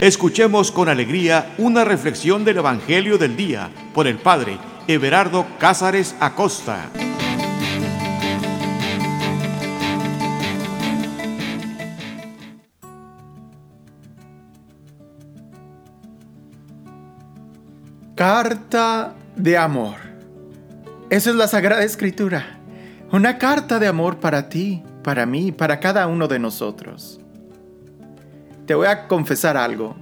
Escuchemos con alegría una reflexión del Evangelio del Día por el Padre Everardo Cázares Acosta. Carta de amor. Eso es la Sagrada Escritura. Una carta de amor para ti, para mí, para cada uno de nosotros te voy a confesar algo.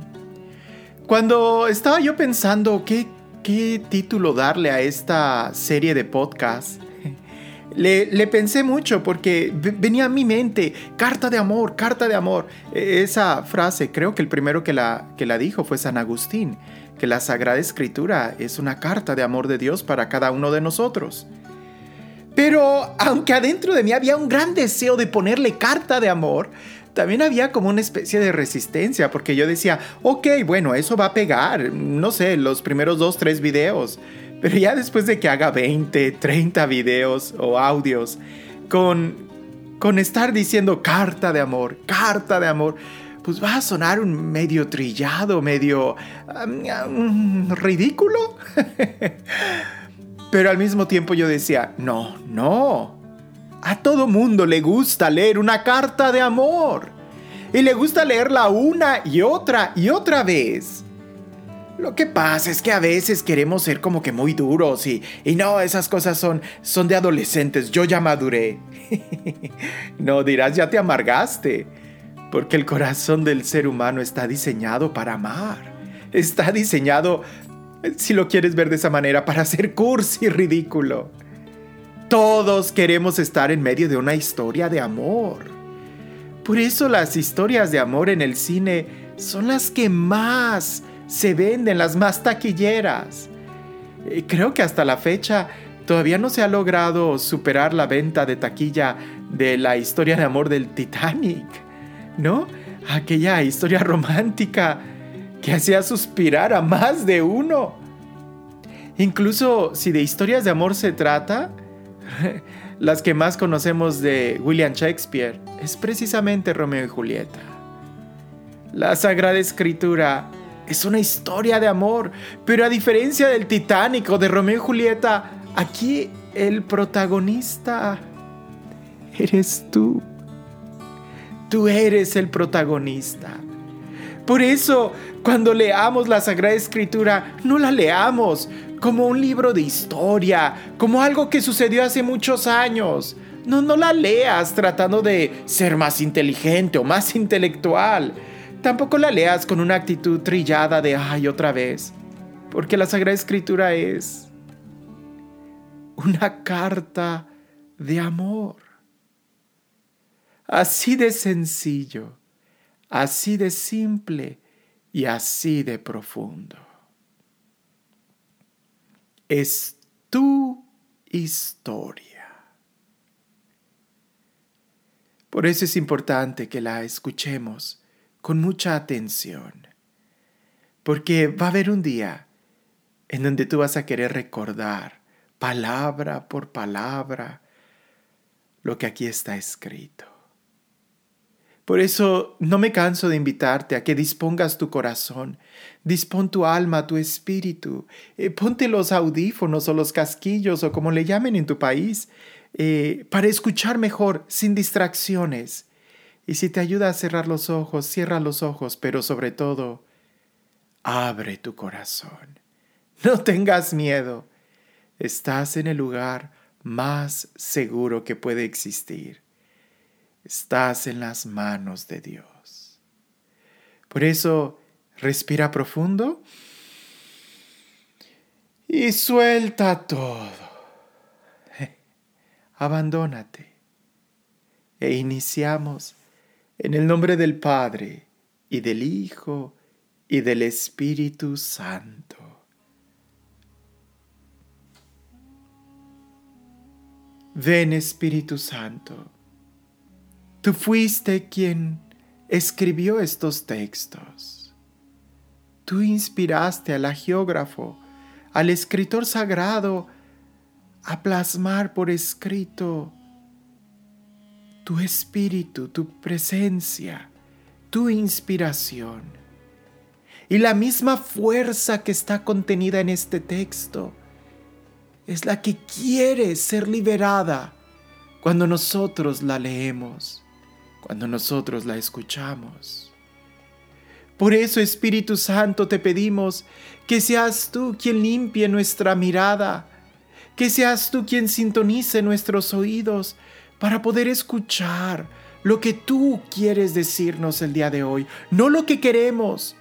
Cuando estaba yo pensando qué, qué título darle a esta serie de podcast, le, pensé mucho porque venía a mi mente, carta de amor, carta de amor. E, esa frase, creo que el primero que la, que la dijo fue San Agustín, que la Sagrada Escritura es una carta de amor de Dios para cada uno de nosotros. Pero aunque adentro de mí había un gran deseo de ponerle carta de amor, también había como una especie de resistencia, porque yo decía, ok, bueno, eso va a pegar, no sé, los primeros dos, tres videos, pero ya después de que haga 20, 30 videos o audios, con, con estar diciendo carta de amor, carta de amor, pues va a sonar un medio trillado, medio um, ridículo. Pero al mismo tiempo yo decía, no, no, a todo mundo le gusta leer una carta de amor. Y le gusta leerla una y otra y otra vez. Lo que pasa es que a veces queremos ser como que muy duros y, y no, esas cosas son, son de adolescentes, yo ya maduré. no dirás, ya te amargaste, porque el corazón del ser humano está diseñado para amar. Está diseñado, si lo quieres ver de esa manera, para ser cursi y ridículo. Todos queremos estar en medio de una historia de amor. Por eso las historias de amor en el cine son las que más se venden, las más taquilleras. Eh, creo que hasta la fecha todavía no se ha logrado superar la venta de taquilla de la historia de amor del Titanic, ¿no? Aquella historia romántica que hacía suspirar a más de uno. Incluso si de historias de amor se trata, las que más conocemos de William Shakespeare es precisamente Romeo y Julieta. La Sagrada Escritura es una historia de amor, pero a diferencia del Titanic o de Romeo y Julieta, aquí el protagonista eres tú. Tú eres el protagonista. Por eso, cuando leamos la Sagrada Escritura, no la leamos como un libro de historia, como algo que sucedió hace muchos años. No, no la leas tratando de ser más inteligente o más intelectual. Tampoco la leas con una actitud trillada de ay otra vez. Porque la Sagrada Escritura es una carta de amor. Así de sencillo, así de simple y así de profundo es tu historia. Por eso es importante que la escuchemos con mucha atención, porque va a haber un día en donde tú vas a querer recordar palabra por palabra lo que aquí está escrito. Por eso no me canso de invitarte a que dispongas tu corazón, dispón tu alma, tu espíritu, eh, ponte los audífonos o los casquillos o como le llamen en tu país, eh, para escuchar mejor, sin distracciones. Y si te ayuda a cerrar los ojos, cierra los ojos, pero sobre todo, abre tu corazón. No tengas miedo. Estás en el lugar más seguro que puede existir estás en las manos de Dios. Por eso, respira profundo y suelta todo. Abandónate. E iniciamos en el nombre del Padre y del Hijo y del Espíritu Santo. Ven Espíritu Santo Tú fuiste quien escribió estos textos. Tú inspiraste al geógrafo, al escritor sagrado, a plasmar por escrito tu espíritu, tu presencia, tu inspiración. Y la misma fuerza que está contenida en este texto es la que quiere ser liberada cuando nosotros la leemos, cuando nosotros la escuchamos. Por eso, Espíritu Santo, te pedimos que seas tú quien limpie nuestra mirada, que seas tú quien sintonice nuestros oídos para poder escuchar lo que tú quieres decirnos el día de hoy, no lo que queremos,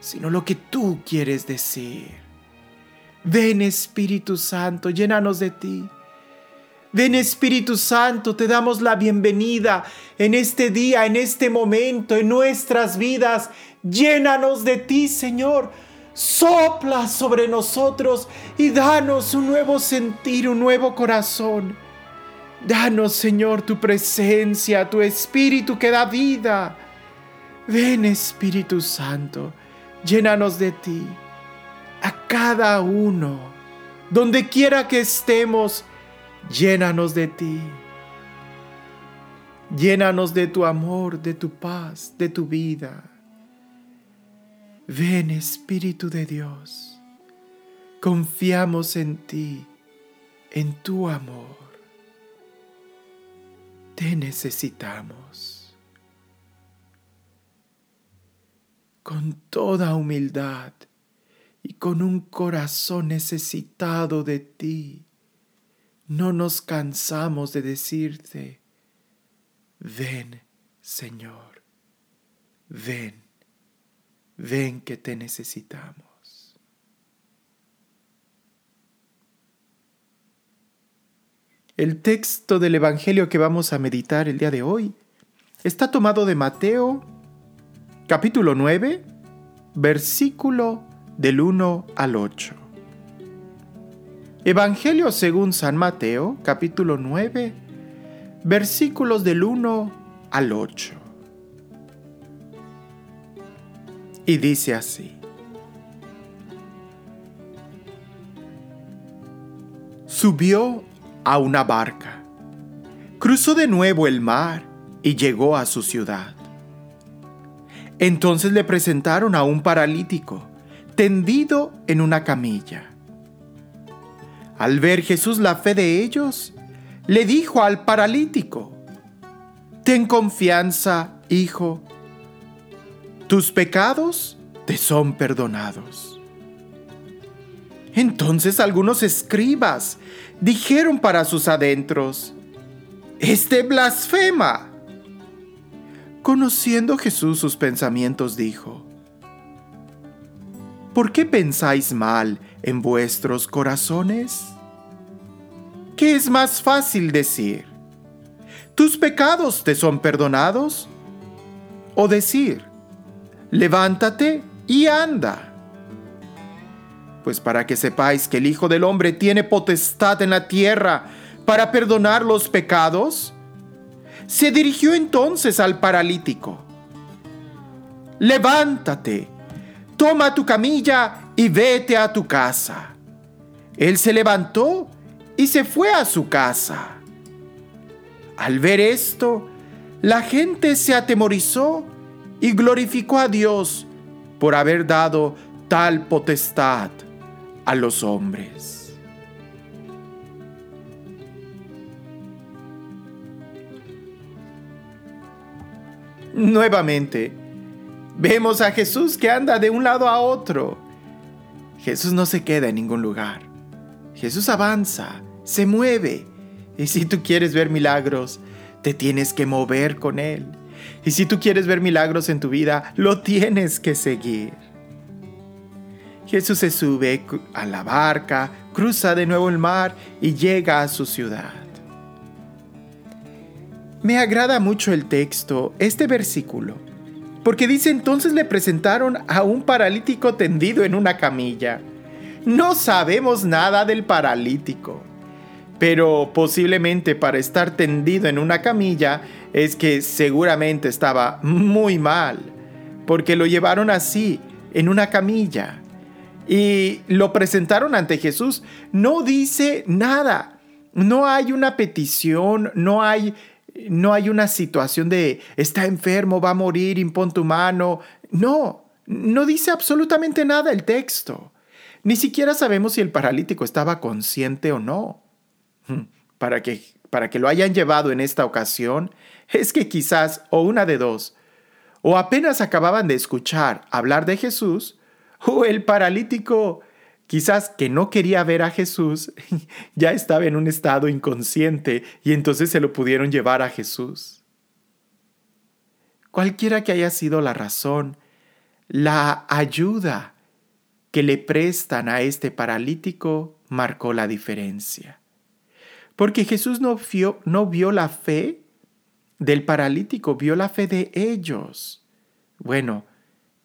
sino lo que tú quieres decir. Ven Espíritu Santo, llénanos de ti. Ven Espíritu Santo, te damos la bienvenida en este día, en este momento, en nuestras vidas. Llénanos de ti, Señor. Sopla sobre nosotros y danos un nuevo sentir, un nuevo corazón. Danos, Señor, tu presencia, tu Espíritu que da vida. Ven, Espíritu Santo llénanos de ti, a cada uno, donde quiera que estemos, llénanos de ti. Llénanos de tu amor, de tu paz, de tu vida. Ven Espíritu de Dios, confiamos en ti, en tu amor. Te necesitamos. con toda humildad y con un corazón necesitado de ti, no nos cansamos de decirte, ven Señor, ven, ven que te necesitamos. El texto del Evangelio que vamos a meditar el día de hoy está tomado de Mateo capítulo 9, versículo del 1 al 8. Evangelio según San Mateo, capítulo 9, versículos del 1 al 8. Y dice así. Subió a una barca, cruzó de nuevo el mar y llegó a su ciudad. Entonces le presentaron a un paralítico, tendido en una camilla. Al ver Jesús la fe de ellos, le dijo al paralítico, Ten confianza, hijo, tus pecados te son perdonados. Entonces algunos escribas dijeron para sus adentros, Este blasfema. Conociendo Jesús sus pensamientos, dijo, ¿Por qué pensáis mal en vuestros corazones? ¿Qué es más fácil decir? ¿Tus pecados te son perdonados? ¿O decir, levántate y anda? Pues para que sepáis que el Hijo del Hombre tiene potestad en la tierra para perdonar los pecados, se dirigió entonces al paralítico. Levántate, toma tu camilla y vete a tu casa. Él se levantó y se fue a su casa. Al ver esto, la gente se atemorizó y glorificó a Dios por haber dado tal potestad a los hombres. Nuevamente, vemos a Jesús que anda de un lado a otro. Jesús no se queda en ningún lugar. Jesús avanza, se mueve. Y si tú quieres ver milagros, te tienes que mover con Él. Y si tú quieres ver milagros en tu vida, lo tienes que seguir. Jesús se sube a la barca, cruza de nuevo el mar y llega a su ciudad. Me agrada mucho el texto, este versículo, porque dice entonces le presentaron a un paralítico tendido en una camilla. No sabemos nada del paralítico, pero posiblemente para estar tendido en una camilla es que seguramente estaba muy mal, porque lo llevaron así, en una camilla, y lo presentaron ante Jesús. No dice nada, no hay una petición, no hay no hay una situación de está enfermo, va a morir, impon tu mano. No, No dice absolutamente nada el texto. Ni siquiera sabemos si el paralítico estaba consciente o no. Hmm, para que, para que lo hayan llevado en esta ocasión, es que quizás, o una de dos, o apenas acababan de escuchar hablar de Jesús, o el paralítico, quizás que no quería ver a Jesús, ya estaba en un estado inconsciente y entonces se lo pudieron llevar a Jesús. Cualquiera que haya sido la razón, la ayuda que le prestan a este paralítico marcó la diferencia. Porque Jesús no vio, no vio la fe del paralítico, vio la fe de ellos. Bueno,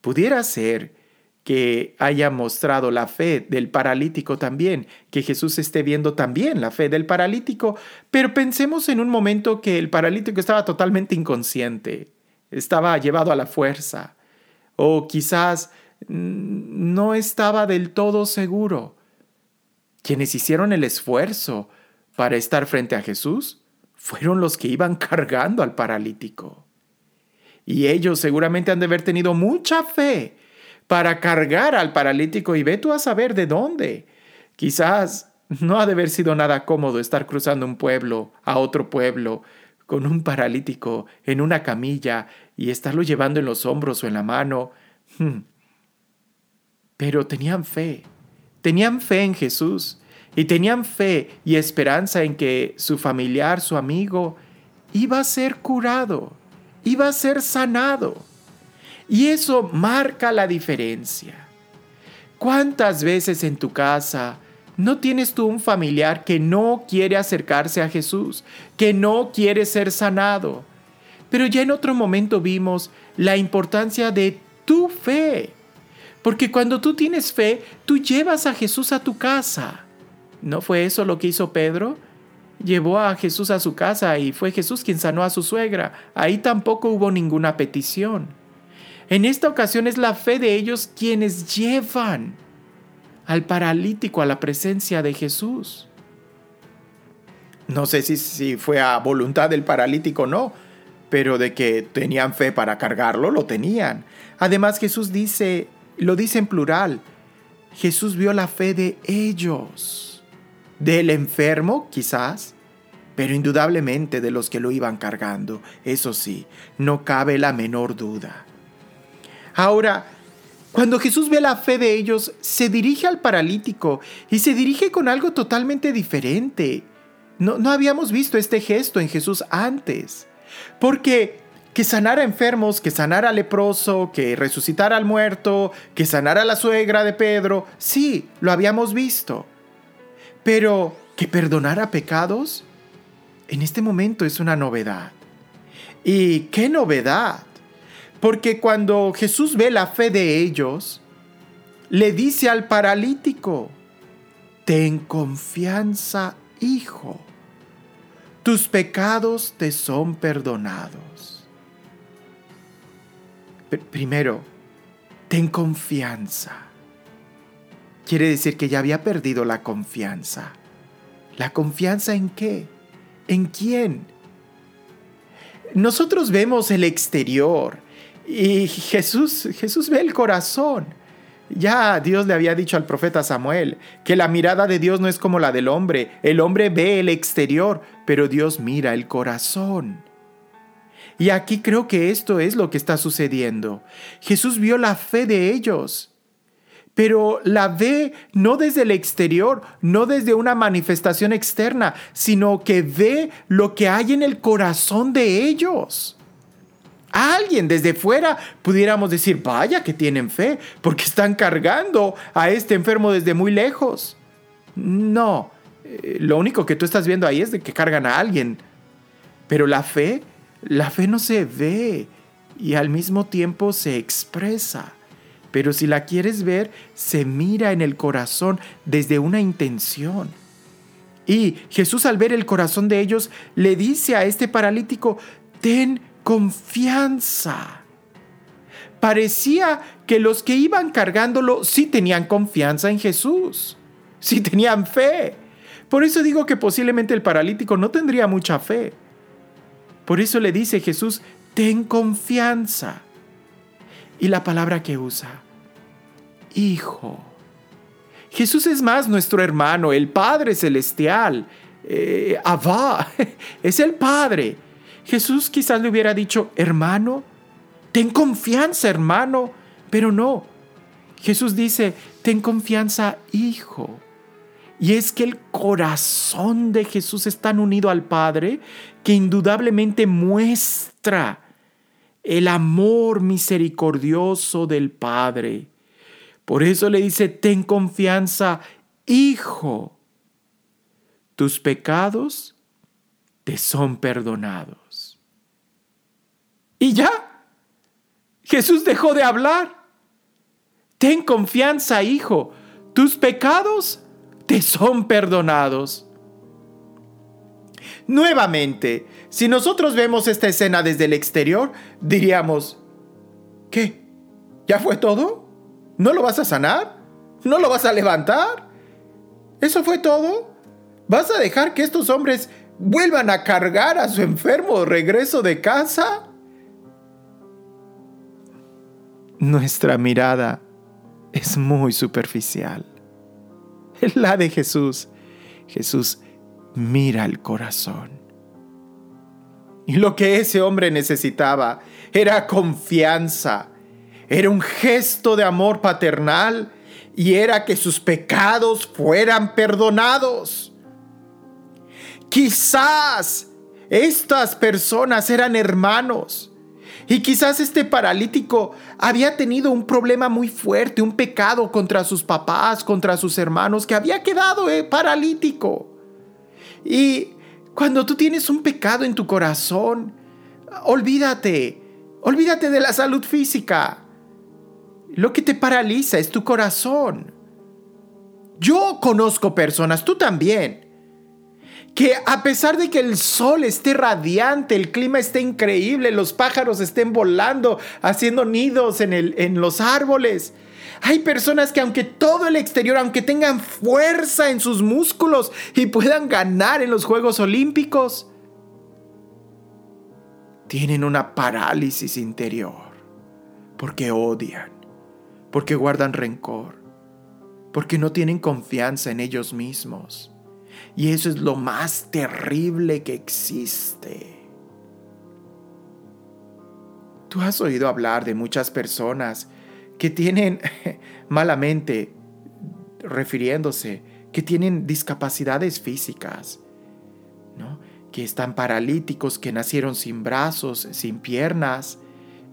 pudiera ser que haya mostrado la fe del paralítico también, que Jesús esté viendo también la fe del paralítico, pero pensemos en un momento que el paralítico estaba totalmente inconsciente, estaba llevado a la fuerza, o quizás no estaba del todo seguro. Quienes hicieron el esfuerzo para estar frente a Jesús fueron los que iban cargando al paralítico. Y ellos seguramente han de haber tenido mucha fe para cargar al paralítico y ve tú a saber de dónde. Quizás no ha de haber sido nada cómodo estar cruzando un pueblo a otro pueblo con un paralítico en una camilla y estarlo llevando en los hombros o en la mano. Hmm. Pero tenían fe, tenían fe en Jesús y tenían fe y esperanza en que su familiar, su amigo, iba a ser curado, iba a ser sanado. Y eso marca la diferencia. ¿Cuántas veces en tu casa ¿No tienes tú un familiar que no quiere acercarse a Jesús, que no quiere ser sanado? Pero ya en otro momento vimos la importancia de tu fe. Porque cuando tú tienes fe, tú llevas a Jesús a tu casa. ¿No fue eso lo que hizo Pedro? Llevó a Jesús a su casa y fue Jesús quien sanó a su suegra. Ahí tampoco hubo ninguna petición. En esta ocasión es la fe de ellos quienes llevan al paralítico a la presencia de Jesús. No sé si, fue a voluntad del paralítico o no, pero de que tenían fe para cargarlo, lo tenían. Además Jesús dice, lo dice en plural, Jesús vio la fe de ellos, del enfermo quizás, pero indudablemente de los que lo iban cargando, eso sí, no cabe la menor duda. Ahora, cuando Jesús ve la fe de ellos, se dirige al paralítico y se dirige con algo totalmente diferente. No, no habíamos visto este gesto en Jesús antes. Porque que sanara enfermos, que sanara leproso, que resucitara al muerto, que sanara a la suegra de Pedro, sí, lo habíamos visto. Pero que perdonara pecados, en este momento es una novedad. ¿Y qué novedad? Porque cuando Jesús ve la fe de ellos, le dice al paralítico, ten confianza, hijo, tus pecados te son perdonados. Primero, ten confianza. Quiere decir que ya había perdido la confianza. ¿La confianza en qué? ¿En quién? Nosotros vemos el exterior, y Jesús, Jesús ve el corazón. Ya Dios le había dicho al profeta Samuel que la mirada de Dios no es como la del hombre. El hombre ve el exterior, pero Dios mira el corazón. Y aquí creo que esto es lo que está sucediendo. Jesús vio la fe de ellos, pero la ve no desde el exterior, no desde una manifestación externa, sino que ve lo que hay en el corazón de ellos alguien desde fuera pudiéramos decir, vaya que tienen fe, porque están cargando a este enfermo desde muy lejos. No, eh, lo único que tú estás viendo ahí es de que cargan a alguien. Pero la fe, la fe no se ve y al mismo tiempo se expresa. Pero si la quieres ver, se mira en el corazón desde una intención. Y Jesús al ver el corazón de ellos le dice a este paralítico, ten confianza. Parecía que los que iban cargándolo sí tenían confianza en Jesús, sí tenían fe. Por eso digo que posiblemente el paralítico no tendría mucha fe. Por eso le dice Jesús, ten confianza. Y la palabra que usa, Hijo. Jesús es más nuestro hermano, el Padre Celestial. Eh, es el Padre. Jesús quizás le hubiera dicho, hermano, ten confianza, hermano, pero no. Jesús dice, ten confianza, hijo. Y es que el corazón de Jesús es tan unido al Padre que indudablemente muestra el amor misericordioso del Padre. Por eso le dice, ten confianza, hijo. Tus pecados te son perdonados. Y ya, Jesús dejó de hablar. Ten confianza, hijo. Tus pecados te son perdonados. Nuevamente, si nosotros vemos esta escena desde el exterior, diríamos, ¿qué? ¿Ya fue todo? ¿No lo vas a sanar? ¿No lo vas a levantar? ¿Eso fue todo? ¿Vas a dejar que estos hombres vuelvan a cargar a su enfermo regreso de casa? Nuestra mirada es muy superficial. Es la de Jesús. Jesús mira el corazón. Y lo que ese hombre necesitaba era confianza, era un gesto de amor paternal y era que sus pecados fueran perdonados. Quizás estas personas eran hermanos y quizás este paralítico había tenido un problema muy fuerte, un pecado contra sus papás, contra sus hermanos, que había quedado eh, paralítico. Y cuando tú tienes un pecado en tu corazón, olvídate, olvídate de la salud física. Lo que te paraliza es tu corazón. Yo conozco personas, tú también, que a pesar de que el sol esté radiante, el clima esté increíble, los pájaros estén volando, haciendo nidos en, en los árboles, hay personas que aunque todo el exterior, aunque tengan fuerza en sus músculos y puedan ganar en los Juegos Olímpicos, tienen una parálisis interior porque odian, porque guardan rencor, porque no tienen confianza en ellos mismos. Y eso es lo más terrible que existe. Tú has oído hablar de muchas personas que tienen malamente, refiriéndose, que tienen discapacidades físicas, ¿no? que están paralíticos, que nacieron sin brazos, sin piernas.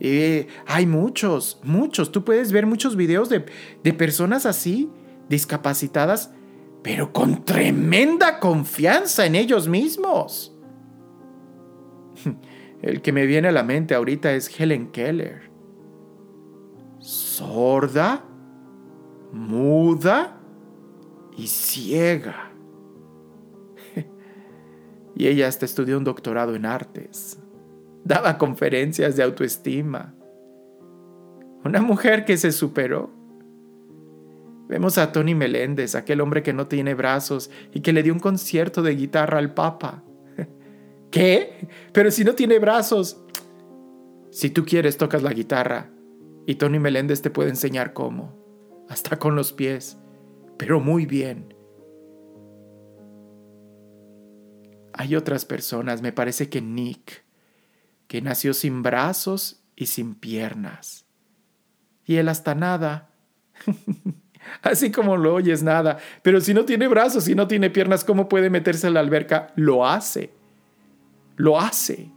Eh, hay muchos, muchos. Tú puedes ver muchos videos de, de personas así, discapacitadas, pero con tremenda confianza en ellos mismos. El que me viene a la mente ahorita es Helen Keller sorda, muda y ciega. y ella hasta estudió un doctorado en artes. Daba conferencias de autoestima. Una mujer que se superó. Vemos a Tony Meléndez, aquel hombre que no tiene brazos y que le dio un concierto de guitarra al Papa. ¿Qué? Pero si no tiene brazos. Si tú quieres, tocas la guitarra y Tony Meléndez te puede enseñar cómo, hasta con los pies, pero muy bien. Hay otras personas, me parece que Nick, que nació sin brazos y sin piernas. Y él hasta nada. Así como lo oyes, nada. Pero si no tiene brazos y no tiene piernas, ¿cómo puede meterse a la alberca? Lo hace. Lo hace.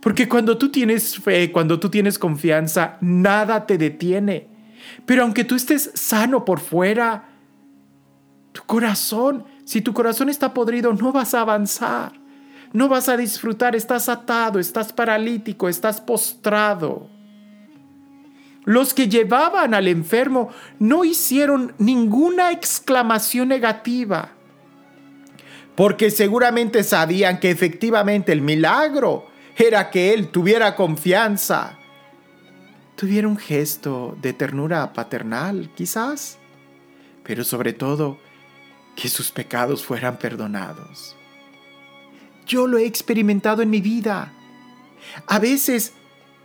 Porque cuando tú tienes fe, cuando tú tienes confianza, nada te detiene. Pero aunque tú estés sano por fuera, tu corazón, si tu corazón está podrido, no vas a avanzar. No vas a disfrutar, estás atado, estás paralítico, estás postrado. Los que llevaban al enfermo no hicieron ninguna exclamación negativa, porque seguramente sabían que efectivamente el milagro era que él tuviera confianza, tuviera un gesto de ternura paternal, quizás, pero sobre todo que sus pecados fueran perdonados. Yo lo he experimentado en mi vida. A veces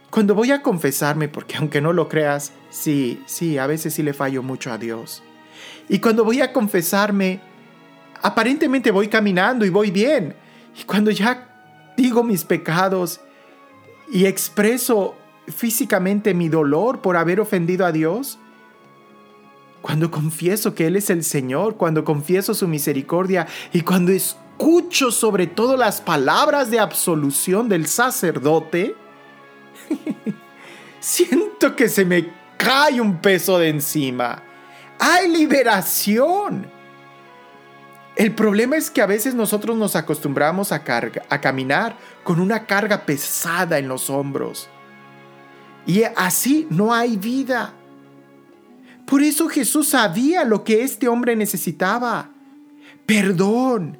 cuando voy a confesarme, porque aunque no lo creas, sí, sí, a veces sí le fallo mucho a Dios. Y cuando voy a confesarme, aparentemente voy caminando y voy bien. Y cuando ya digo mis pecados y expreso físicamente mi dolor por haber ofendido a Dios, cuando confieso que Él es el Señor, cuando confieso su misericordia y cuando escucho sobre todo las palabras de absolución del sacerdote, siento que se me cae un peso de encima. Hay liberación. El problema es que a veces nosotros nos acostumbramos a, caminar con una carga pesada en los hombros. Y así no hay vida. Por eso Jesús sabía lo que este hombre necesitaba. Perdón.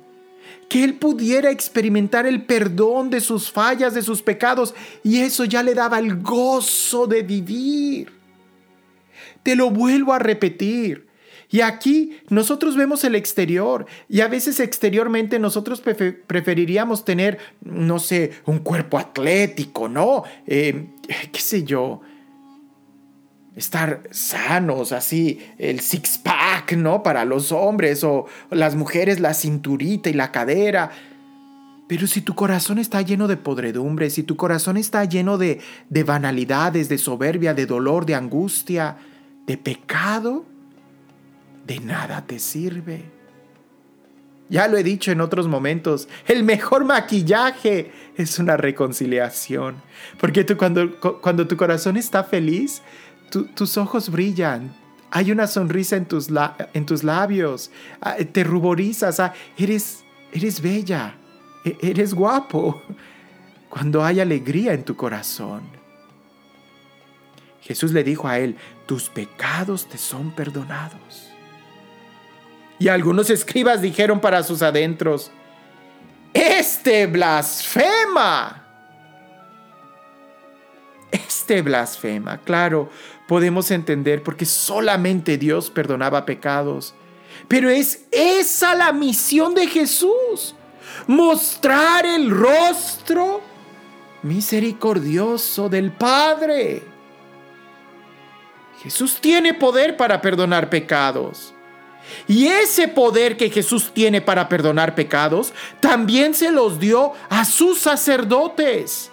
Que él pudiera experimentar el perdón de sus fallas, de sus pecados. Y eso ya le daba el gozo de vivir. Te lo vuelvo a repetir. Y aquí nosotros vemos el exterior y a veces exteriormente nosotros preferiríamos tener, no sé, un cuerpo atlético, ¿no? Eh, qué sé yo, estar sanos, así, el six-pack, ¿no? Para los hombres o las mujeres la cinturita y la cadera. Pero si tu corazón está lleno de podredumbre, si tu corazón está lleno de, de banalidades, de soberbia, de dolor, de angustia, de pecado, de nada te sirve. Ya lo he dicho en otros momentos, el mejor maquillaje es una reconciliación. Porque tú cuando, cuando tu corazón está feliz, tus ojos brillan, hay una sonrisa en tus, en tus labios, ah, te ruborizas, ah, eres, eres bella, e, eres guapo. Cuando hay alegría en tu corazón. Jesús le dijo a él, tus pecados te son perdonados. Y algunos escribas dijeron para sus adentros, este blasfema. Este blasfema, claro, podemos entender porque solamente Dios perdonaba pecados. Pero es esa la misión de Jesús, mostrar el rostro misericordioso del Padre. Jesús tiene poder para perdonar pecados. Y ese poder que Jesús tiene para perdonar pecados, también se los dio a sus sacerdotes.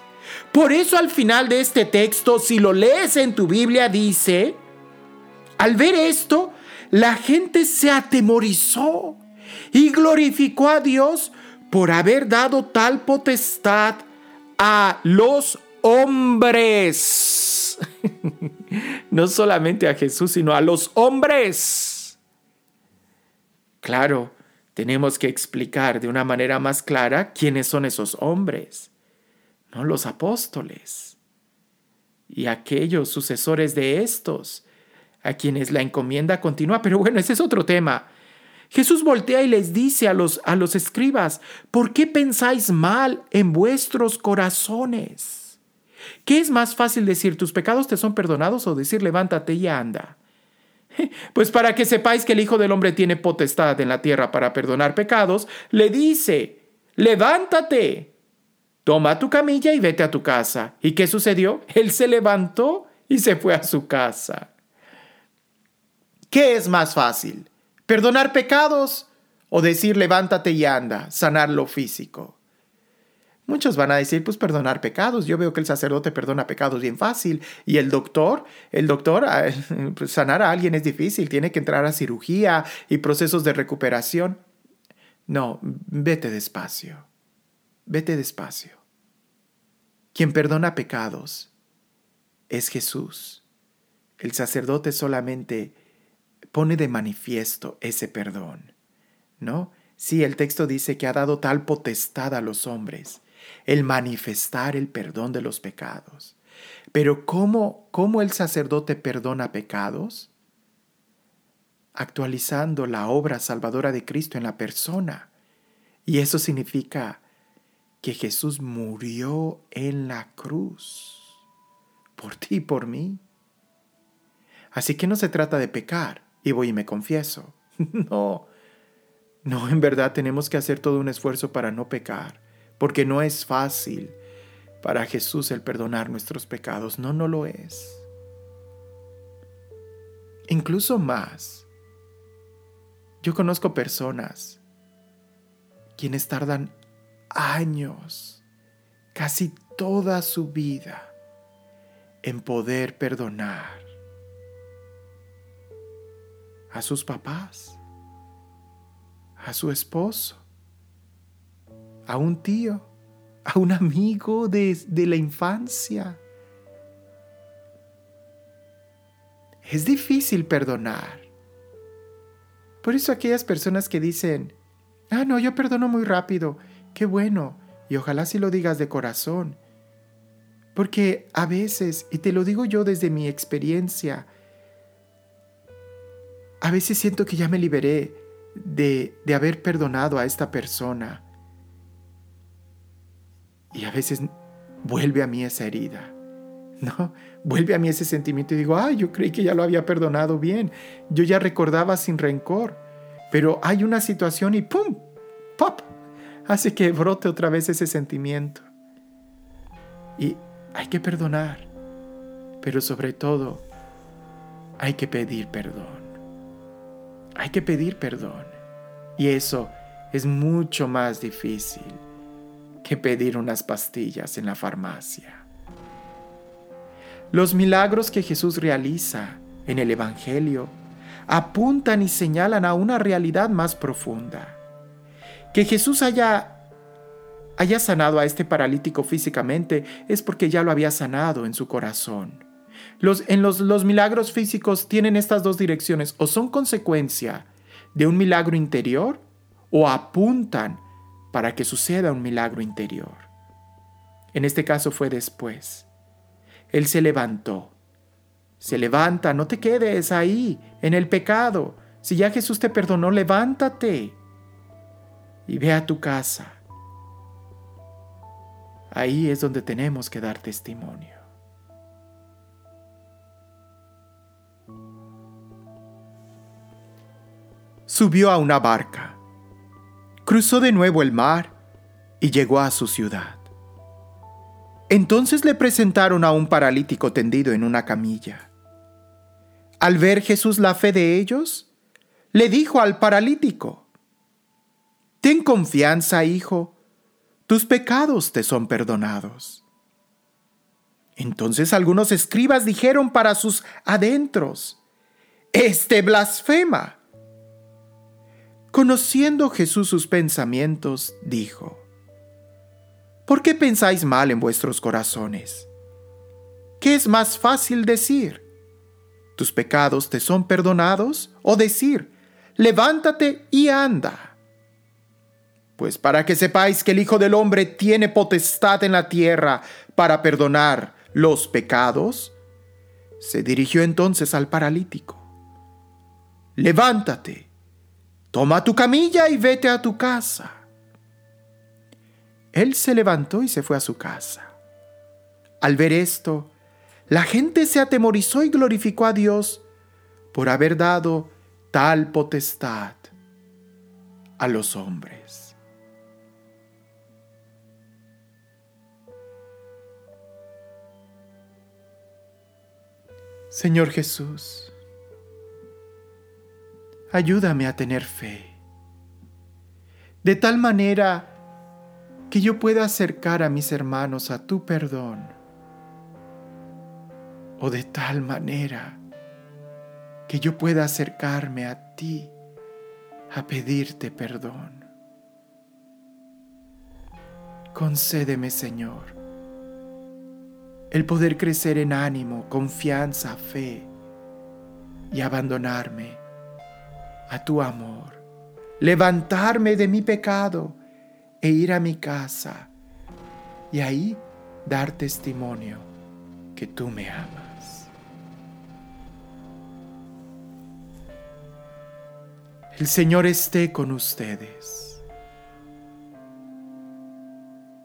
Por eso al final de este texto, si lo lees en tu Biblia, dice, al ver esto, la gente se atemorizó y glorificó a Dios por haber dado tal potestad a los hombres. no solamente a Jesús, sino a los hombres. Claro, tenemos que explicar de una manera más clara quiénes son esos hombres, no los apóstoles y aquellos sucesores de estos, a quienes la encomienda continúa. Pero bueno, ese es otro tema. Jesús voltea y les dice a los, a los escribas, ¿por qué pensáis mal en vuestros corazones? ¿Qué es más fácil decir, tus pecados te son perdonados o decir, levántate y anda? Pues para que sepáis que el Hijo del Hombre tiene potestad en la tierra para perdonar pecados, le dice, levántate, toma tu camilla y vete a tu casa. ¿Y qué sucedió? Él se levantó y se fue a su casa. ¿Qué es más fácil? ¿Perdonar pecados o decir levántate y anda, sanar lo físico? Muchos van a decir, pues perdonar pecados. Yo veo que el sacerdote perdona pecados bien fácil. Y el doctor, el doctor, ah, pues, sanar a alguien es difícil. Tiene que entrar a cirugía y procesos de recuperación. No, vete despacio. Vete despacio. Quien perdona pecados es Jesús. El sacerdote solamente pone de manifiesto ese perdón. ¿No? Sí, el texto dice que ha dado tal potestad a los hombres el manifestar el perdón de los pecados. Pero ¿cómo, cómo el sacerdote perdona pecados? Actualizando la obra salvadora de Cristo en la persona. Y eso significa que Jesús murió en la cruz por ti y por mí. Así que no se trata de pecar y voy y me confieso. No, no, en verdad tenemos que hacer todo un esfuerzo para no pecar porque no es fácil, para Jesús el perdonar nuestros pecados. No, no lo es. Incluso más. Yo conozco personas quienes tardan años, casi toda su vida, en poder perdonar a sus papás, a su esposo, a un tío, a un amigo de, de la infancia. Es difícil perdonar. Por eso aquellas personas que dicen, ah, no, yo perdono muy rápido, qué bueno, y ojalá si lo digas de corazón. Porque a veces, y te lo digo yo desde mi experiencia, a veces siento que ya me liberé de, de haber perdonado a esta persona. Y a veces vuelve a mí esa herida. ¿no? Vuelve a mí ese sentimiento y digo, ay, yo creí que ya lo había perdonado bien, yo ya recordaba sin rencor, pero hay una situación y ¡pum! ¡pop! Hace que brote otra vez ese sentimiento. Y hay que perdonar, pero sobre todo hay que pedir perdón. Hay que pedir perdón. Y eso es mucho más difícil que pedir unas pastillas en la farmacia. Los milagros que Jesús realiza en el Evangelio apuntan y señalan a una realidad más profunda. Que Jesús haya, haya sanado a este paralítico físicamente es porque ya lo había sanado en su corazón. Los, en los, los milagros físicos tienen estas dos direcciones, o son consecuencia de un milagro interior o apuntan para que suceda un milagro interior. En este caso fue después. Él se levantó. Se levanta, no te quedes ahí, en el pecado. Si ya Jesús te perdonó, levántate y ve a tu casa. Ahí es donde tenemos que dar testimonio. Subió a una barca, cruzó de nuevo el mar y llegó a su ciudad. Entonces le presentaron a un paralítico tendido en una camilla. Al ver Jesús la fe de ellos, le dijo al paralítico, Ten confianza, hijo, tus pecados te son perdonados. Entonces algunos escribas dijeron para sus adentros, Este blasfema. Conociendo Jesús sus pensamientos, dijo, ¿Por qué pensáis mal en vuestros corazones? ¿Qué es más fácil decir? ¿Tus pecados te son perdonados? ¿O decir, levántate y anda? Pues para que sepáis que el Hijo del Hombre tiene potestad en la tierra para perdonar los pecados, se dirigió entonces al paralítico. Levántate, toma tu camilla y vete a tu casa. Él se levantó y se fue a su casa. Al ver esto, la gente se atemorizó y glorificó a Dios por haber dado tal potestad a los hombres. Señor Jesús, ayúdame a tener fe, de tal manera que yo pueda acercar a mis hermanos a tu perdón. O de tal manera que yo pueda acercarme a ti a pedirte perdón. Concédeme, Señor, el poder crecer en ánimo, confianza, fe y abandonarme a tu amor, levantarme de mi pecado e ir a mi casa y ahí dar testimonio que tú me amas. El Señor esté con ustedes.